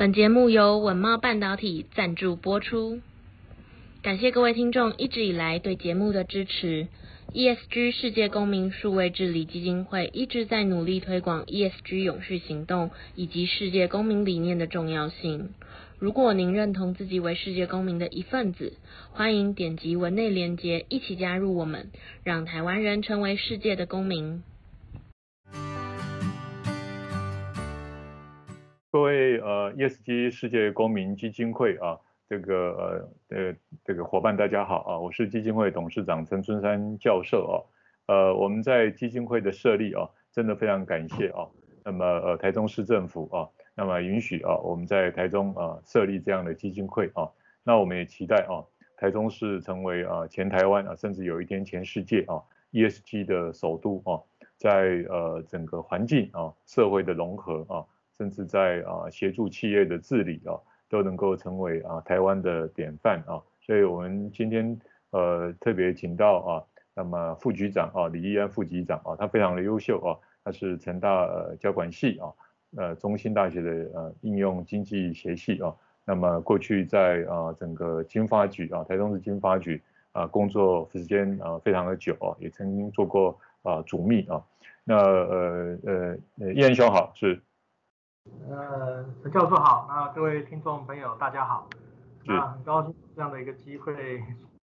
本节目由稳懋半导体赞助播出，感谢各位听众一直以来对节目的支持。ESG 世界公民数位治理基金会一直在努力推广 ESG 永续行动以及世界公民理念的重要性。如果您认同自己为世界公民的一份子，欢迎点击文内连结，一起加入我们，让台湾人成为世界的公民。各位呃，ESG 世界公民基金会啊，这个呃呃这个伙伴大家好啊，我是基金会董事长陈春山教授啊，呃我们在基金会的设立啊，真的非常感谢啊，那么呃台中市政府啊。那么允许啊，我们在台中啊设立这样的基金会啊，那我们也期待啊，台中市成为啊全台湾啊，甚至有一天全世界啊 ESG 的首都啊，在呃整个环境啊、社会的融合啊，甚至在啊协助企业的治理啊，都能够成为啊台湾的典范啊。所以我们今天呃特别请到啊，那么副局长啊李义安副局长啊，他非常的优秀啊，他是成大呃交管系啊。呃，中兴大学的呃应用经济学系啊，那么过去在啊整个经发局啊，台中市经发局啊工作时间啊非常的久啊，也曾经做过啊主秘啊。那呃呃义安兄好，是。呃，陈教授好，那各位听众朋友大家好。那很高兴这样的一个机会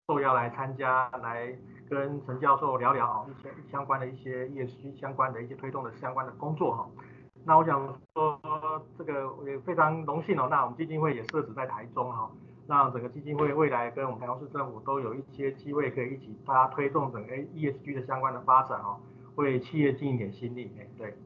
受邀来参加，来跟陈教授聊聊一些相关的一些 ESG 相关的一些推动的相关的工作哈。那我想说，这个也非常荣幸哦。那我们基金会也设置在台中哈，那整个基金会未来跟我们台中市政府都有一些机会可以一起大家推动整个 ESG 的相关的发展哦，为企业尽一点心力。哎，对，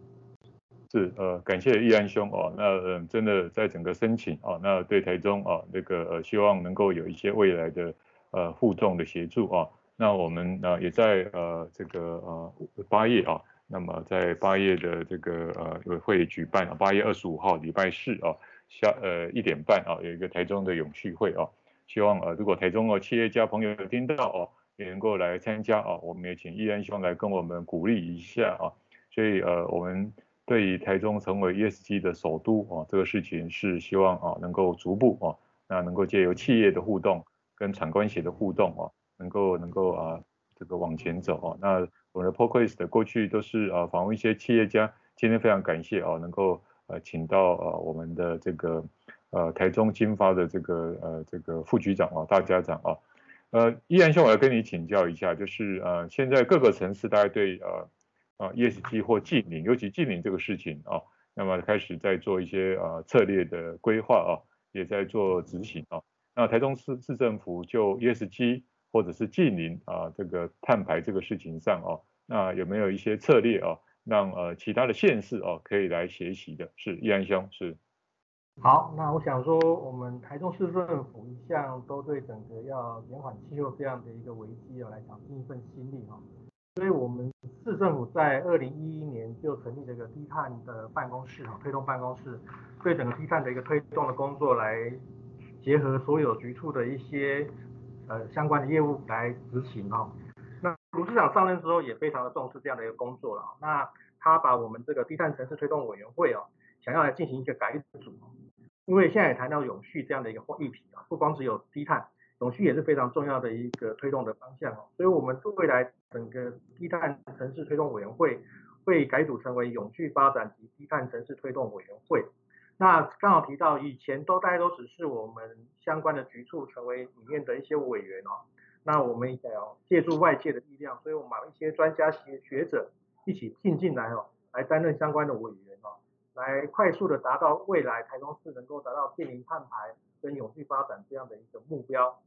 是呃，感谢义安兄哦。那嗯、真的在整个申请哦，那对台中哦，那个呃，希望能够有一些未来的呃互动的协助哦。那我们呢、也在呃这个呃八月啊。那么在八月的这个呃会举办啊，八月二十五号礼拜四啊下呃一点半啊有一个台中的永续会啊，希望呃如果台中的企业家朋友有听到哦，也能够来参加啊，我们也请义安兄来跟我们鼓励一下啊，所以呃我们对于台中成为 ESG 的首都啊这个事情是希望啊能够逐步啊那能够借由企业的互动跟产官学的互动啊，能够能够啊这个往前走啊那。我们的 podcast 过去都是啊访问一些企业家，今天非常感谢啊能够呃请到呃我们的这个呃台中经发的这个呃这个副局长啊大家长啊，呃依然兄我要跟你请教一下，就是呃现在各个城市大家对呃啊 ESG 或净零，尤其净零这个事情啊，那么开始在做一些呃策略的规划啊，也在做执行啊，那台中市市政府就 ESG 或者是净零啊，这个碳排这个事情上哦，那有没有一些策略哦，让呃其他的县市哦可以来学习的？是易安兄是。好，那我想说，我们台中市政府一向都对整个要减缓气候这样的一个危机哦来讲尽一份心力哈，所以我们市政府在二零一一年就成立这个低碳的办公室哈，推动办公室对整个低碳的一个推动的工作来结合所有局处的一些。呃，相关的业务来执行哈。那卢市长上任之后也非常的重视这样的一个工作了。那他把我们这个低碳城市推动委员会哦，想要来进行一个改组。因为现在也谈到永续这样的一个议题啊，不光只有低碳，永续也是非常重要的一个推动的方向哦。所以我们未来整个低碳城市推动委员会会改组成为永续发展及低碳城市推动委员会。那刚好提到以前都大家都只是我们相关的局处成为里面的一些委员哦，那我们想要借助外界的力量，所以我们把一些专家学学者一起聘进来哦，来担任相关的委员哦，来快速的达到未来台中市能够达到净零碳排跟永续发展这样的一个目标。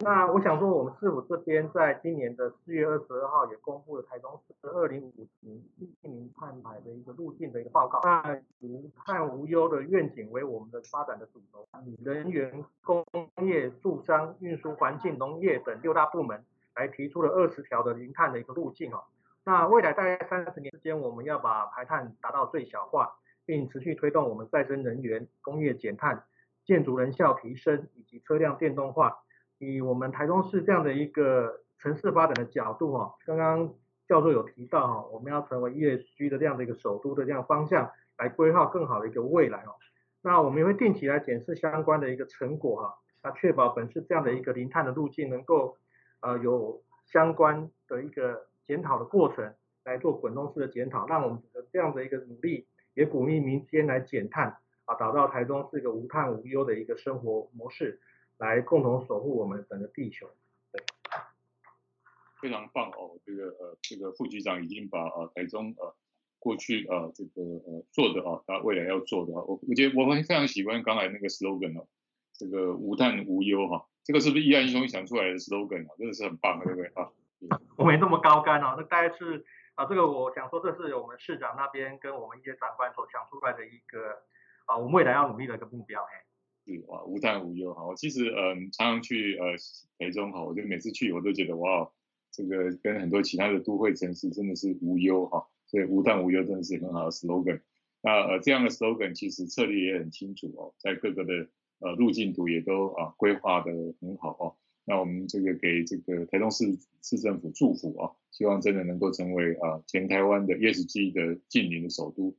那我想说，我们市府这边在今年的四月二十二号也公布了台中市二零五零净零碳排的一个路径的一个报告。那无碳无忧的愿景为我们的发展的主轴，以能源、工业、住商、运输、环境、农业等六大部门来提出了二十条的零碳的一个路径哦。那未来大概三十年之间，我们要把排碳达到最小化，并持续推动我们再生能源、工业减碳、建筑能效提升以及车辆电动化。以我们台中市这样的一个城市发展的角度哈，刚刚教授有提到哈，我们要成为 ESG 的这样的一个首都的这样方向来规划更好的一个未来哦。那我们也会定期来检视相关的一个成果哈，那确保本次这样的一个零碳的路径能够呃有相关的一个检讨的过程来做滚动式的检讨，让我们的这样的一个努力也鼓励民间来减碳啊，打造台中是一个无碳无忧的一个生活模式，来共同守护我们整个地球。对，非常棒哦，这个呃这个副局长已经把呃台中呃。过去呃这个呃做的啊，他未来要做的啊，我我觉得我们非常喜欢刚才那个 slogan 哦，这个无碳无忧哈，这个是不是易安兄想出来的 slogan 啊？真的是很棒，对不对啊？我没那么高干哦，那大概是啊，这个我想说，这是我们市长那边跟我们一些长官所想出来的一个啊，我们未来要努力的一个目标。哎，是啊，无碳无忧哈，其实嗯常常去呃台中哈，我就每次去我都觉得哇，这个跟很多其他的都会城市真的是无忧哈。所以无碳无忧真的是很好的 slogan。那呃这样的 slogan 其实策略也很清楚哦，在各个的呃路径图也都啊规划的很好哦。那我们这个给这个台中市市政府祝福啊，希望真的能够成为啊全台湾的 ESG 的近邻的首都。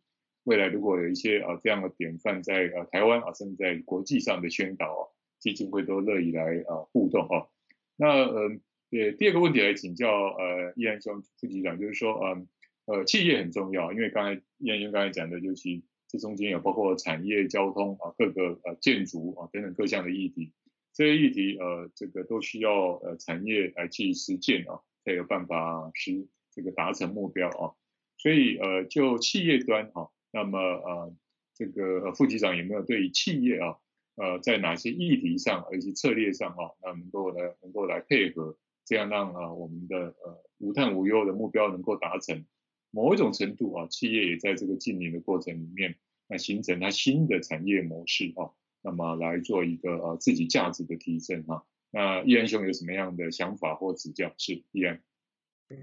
未来如果有一些啊这样的典范在呃台湾啊甚至在国际上的宣导啊，基金会都乐意来啊互动哦。那呃也第二个问题来请教呃易安兄副局长，就是说嗯。呃，企业很重要，因为刚才易安兄刚才讲的，尤其这中间有包括产业、交通啊，各个呃建筑啊等等各项的议题，这些议题呃这个都需要呃产业来去实践啊，才有办法实这个达成目标啊。所以呃就企业端哈，那么呃这个副局长有没有对于企业啊呃在哪些议题上，而且策略上啊，那能够来能够来配合，这样让啊我们的呃无碳无忧的目标能够达成。某一种程度啊，企业也在这个净零的过程里面，那形成它新的产业模式啊，那么来做一个呃自己价值的提升哈。那易安兄有什么样的想法或指教？是易安。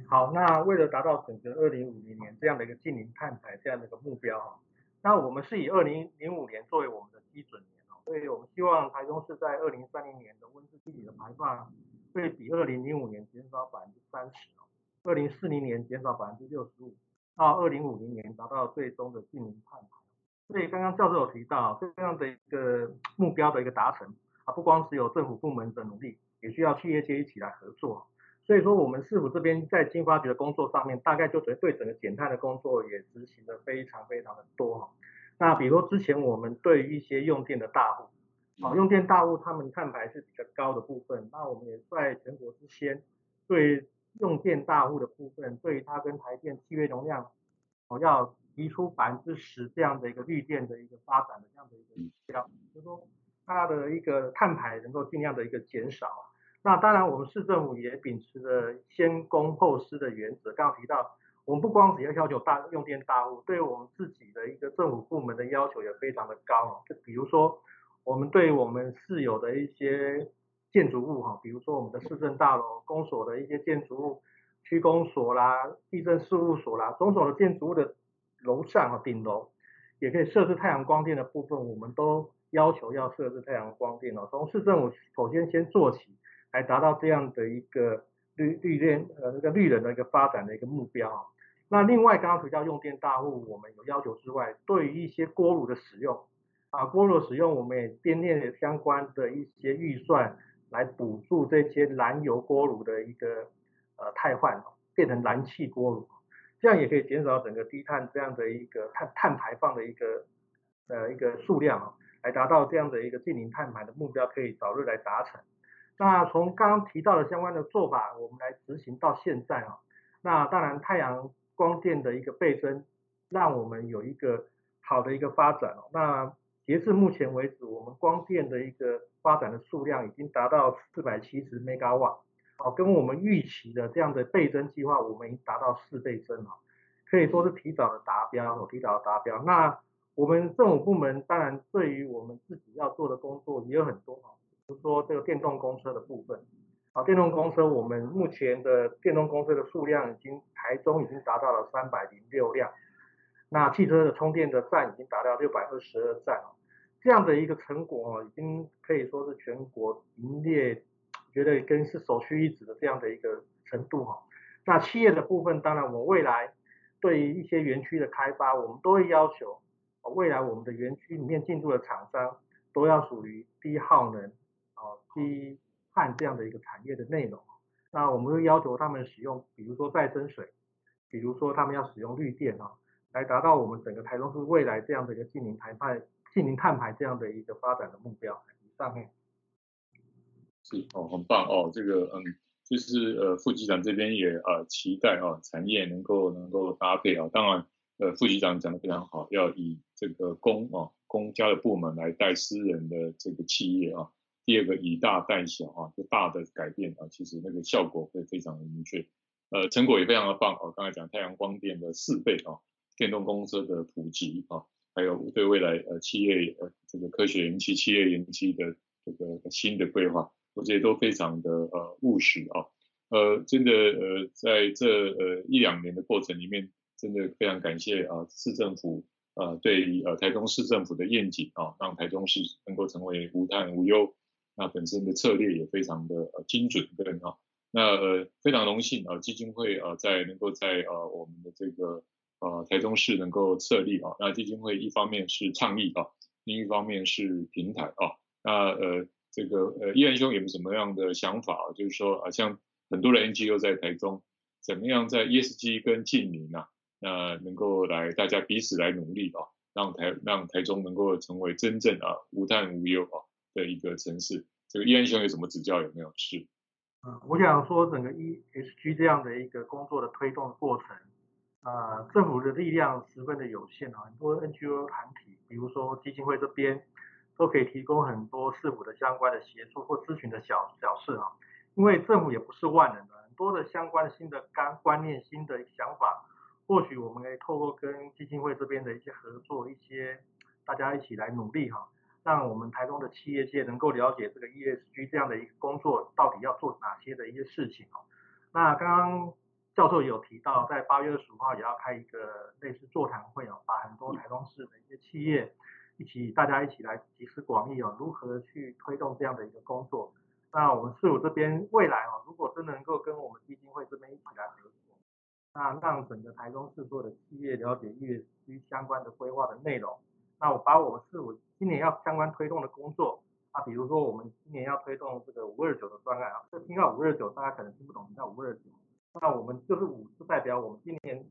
好，那为了达到整个二零五零年这样的一个净零碳排这样的一个目标哈，那我们是以二零零五年作为我们的基准年哦，所以我们希望台中市在二零三零年的温室气体的排放会比二零零五年减少百分之三十哦。二零四零年减少百分之六十五，到二零五零年达到最终的净零碳排。所以刚刚教授有提到，这样的一个目标的一个达成啊，不光只有政府部门的努力，也需要企业界一起来合作。所以说，我们市府这边在经发局的工作上面，大概就对对整个减碳的工作也执行的非常非常的多哈。那比如说之前我们对于一些用电的大户，啊，用电大户他们碳排是比较高的部分，那我们也在全国之先对。用电大户的部分，对于它跟台电契约容量，我要提出百分之十这样的一个绿电的一个发展的这样的一个目标，就是说它的一个碳排能够尽量的一个减少。那当然，我们市政府也秉持着先公后私的原则。刚刚提到，我们不光只要要求大用电大户，对我们自己的一个政府部门的要求也非常的高。就比如说，我们对我们市有的一些建筑物哈，比如说我们的市政大楼、公所的一些建筑物，区公所啦、地政事务所啦，种种的建筑物的楼上和顶楼，也可以设置太阳光电的部分，我们都要求要设置太阳光电哦。从市政府首先先做起，来达到这样的一个绿绿电呃那个绿能的一个发展的一个目标啊。那另外刚刚提到用电大户，我们有要求之外，对于一些锅炉的使用啊，锅炉使用，我们也编列相关的一些预算。来补助这些燃油锅炉的一个呃汰换，变成燃气锅炉，这样也可以减少整个低碳这样的一个碳碳排放的一个呃一个数量啊，来达到这样的一个净零碳排的目标，可以早日来达成。那从刚刚提到的相关的做法，我们来执行到现在啊，那当然太阳光电的一个倍增，让我们有一个好的一个发展哦。那截至目前为止，我们光电的一个发展的数量已经达到四百七十 megawatt，哦，跟我们预期的这样的倍增计划，我们已经达到四倍增了，可以说是提早的达标，提早的达标。那我们政府部门当然对于我们自己要做的工作也有很多，比如说这个电动公车的部分，啊，电动公车我们目前的电动公车的数量已经台中已经达到了三百零六辆。那汽车的充电的站已经达到六百二十二站了，这样的一个成果已经可以说是全国名列，觉得跟是首屈一指的这样的一个程度哈。那企业的部分，当然我们未来对于一些园区的开发，我们都会要求未来我们的园区里面进驻的厂商都要属于低耗能、哦低碳这样的一个产业的内容。那我们会要求他们使用，比如说再生水，比如说他们要使用绿电啊，来达到我们整个台中市未来这样的一个净零碳排、净零碳排这样的一个发展的目标。上面是哦，很棒哦，这个嗯，就是呃副局长这边也呃期待啊、哦，产业能够能够搭配啊，当然呃副局长讲的非常好，要以这个公啊公家的部门来带私人的这个企业啊。第二个以大带小啊，就大的改变啊，其实那个效果会非常的明确，呃，成果也非常的棒啊。刚才讲太阳光电的四倍啊，电动公车的普及啊，还有对未来呃企业呃这个科学园区、企业园区的这个新的规划，我觉得都非常的呃务实啊。呃，真的呃在这呃一两年的过程里面，真的非常感谢啊市政府呃对呃台中市政府的愿景啊，让台中市能够成为无碳无忧。那本身的策略也非常的呃精准跟哈，那呃非常荣幸啊基金会啊在能够在呃我们的这个呃台中市能够设立啊，那基金会一方面是倡议啊，另一方面是平台啊，那呃这个呃义安兄有没有什么样的想法啊？就是说啊像很多的 NGO 在台中，怎么样在 ESG 跟近邻啊，那能够来大家彼此来努力啊，让台让台中能够成为真正啊无碳无忧啊。的一个城市，这个义安兄有什么指教？有没有？是，嗯，我想说整个 ESG 这样的一个工作的推动过程，啊、政府的力量十分的有限啊，很多 NGO 团体，比如说基金会这边，都可以提供很多市府的相关的协助或咨询的小小事啊，因为政府也不是万能的，很多的相关新的观观念、新的想法，或许我们可以透过跟基金会这边的一些合作，一些大家一起来努力哈。让我们台中的企业界能够了解这个 ESG 这样的一个工作到底要做哪些的一些事情哦。那刚刚教授有提到，在八月二十五号也要开一个类似座谈会哦，把很多台中市的一些企业一起，大家一起来集思广益哦，如何去推动这样的一个工作。那我们市府这边未来哦，如果真能够跟我们基金会这边一起来合作，那让整个台中市所有的企业了解 ESG 相关的规划的内容。那我把我们市府今年要相关推动的工作，啊，比如说我们今年要推动这个五二九的专案啊，这听到五二九，大家可能听不懂，叫五二九，那我们就是五是代表我们今年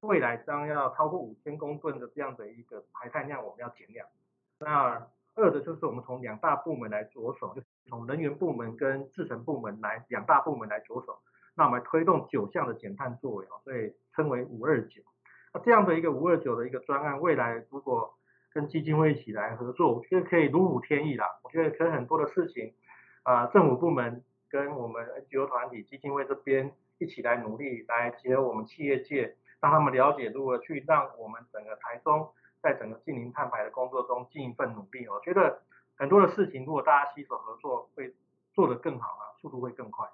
未来将要超过五千公吨的这样的一个排碳量，我们要减量。那二的就是我们从两大部门来着手，就是从能源部门跟制成部门来两大部门来着手，那我们推动九项的减碳作为啊，所以称为五二九。那这样的一个五二九的一个专案，未来如果跟基金会一起来合作，我觉得可以如虎添翼啦。我觉得可以很多的事情，啊、政府部门跟我们 NGO 团体、基金会这边一起来努力，来结合我们企业界，让他们了解如何去让我们整个台中在整个近零碳排的工作中尽一份努力。我觉得很多的事情，如果大家携手合作，会做得更好啊，速度会更快。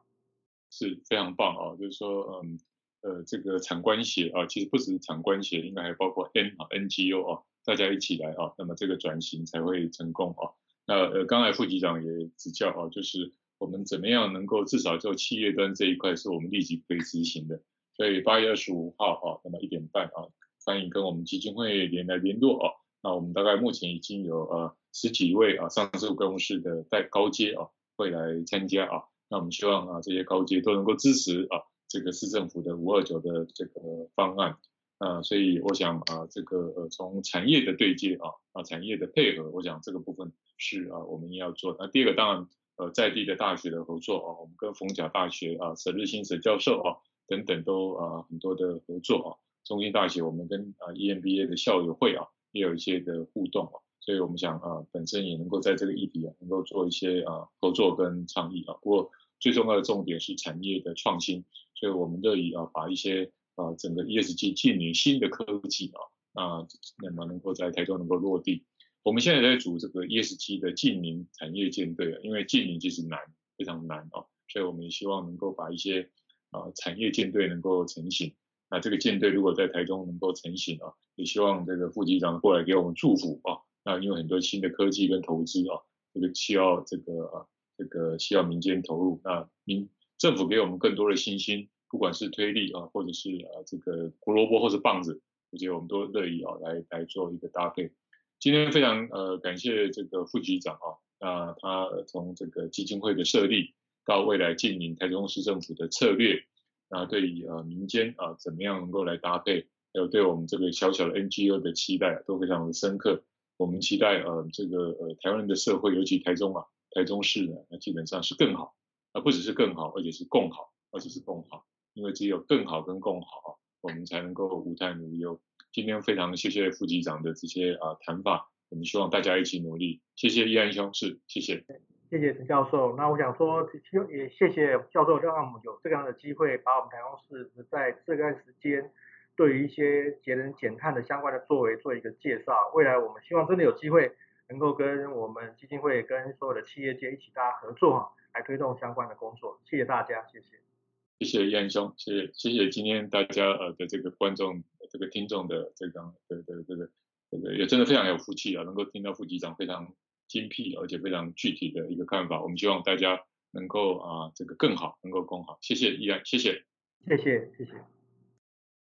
是非常棒啊，就是说，嗯，呃，这个产官协啊，其实不只是产官协，应该还包括 N 啊 NGO 啊。大家一起来啊，那么这个转型才会成功啊。那呃，刚才副局长也指教啊，就是我们怎么样能够至少就企业端这一块是我们立即可以执行的。所以八月二十五号啊，那么一点半啊，欢迎跟我们基金会联来联络啊。那我们大概目前已经有呃十几位啊上市公司的代高阶啊会来参加啊。那我们希望啊这些高阶都能够支持啊这个市政府的五二九的这个方案。呃，所以我想啊、呃，这个呃，从产业的对接啊，啊，产业的配合，我想这个部分是啊，我们要做。那第二个当然，呃，在地的大学的合作啊，我们跟逢甲大学啊，沈日新沈教授啊等等都啊很多的合作啊。中兴大学我们跟啊 EMBA 的校友会啊也有一些的互动啊，所以我们想啊，本身也能够在这个议题啊，能够做一些啊合作跟倡议啊。不过最重要的重点是产业的创新，所以我们乐意啊把一些。啊，整个 ESG 近年新的科技啊，啊，那么能够在台中能够落地。我们现在在组这个 ESG 的净零产业舰队啊，因为净零其实难，非常难啊，所以我们也希望能够把一些啊产业舰队能够成型。那这个舰队如果在台中能够成型啊，也希望这个副局长过来给我们祝福啊。那因为很多新的科技跟投资啊，这个需要这个啊，这个需要民间投入，那民政府给我们更多的信心。不管是推力啊，或者是啊这个胡萝卜或者棒子，我觉得我们都乐意啊来来做一个搭配。今天非常呃感谢这个副局长啊，那他从这个基金会的设立到未来经营台中市政府的策略，那对于呃民间啊怎么样能够来搭配，还有对我们这个小小的 NGO 的期待都非常的深刻。我们期待呃这个呃台湾人的社会，尤其台中啊台中市呢，那基本上是更好，而不只是更好，而且是共好，而且是共好，因为只有更好跟共好，我们才能够无担无忧。今天非常谢谢副局长的这些啊谈法，我们希望大家一起努力。谢谢易安兄，是谢谢。谢谢陈教授。那我想说，也谢谢教授让我们有这样的机会，把我们台中市在这段时间对于一些节能减碳的相关的作为做一个介绍。未来我们希望真的有机会能够跟我们基金会跟所有的企业界一起大家合作，来推动相关的工作。谢谢大家，谢谢。谢谢燕兄，谢谢谢谢今天大家呃的这个观众。这个听众的这个的的这个这个也真的非常有福气啊，能够听到副局长非常精辟而且非常具体的一个看法。我们希望大家能够啊这个更好，能够更好。谢谢依然，谢谢，谢谢谢谢。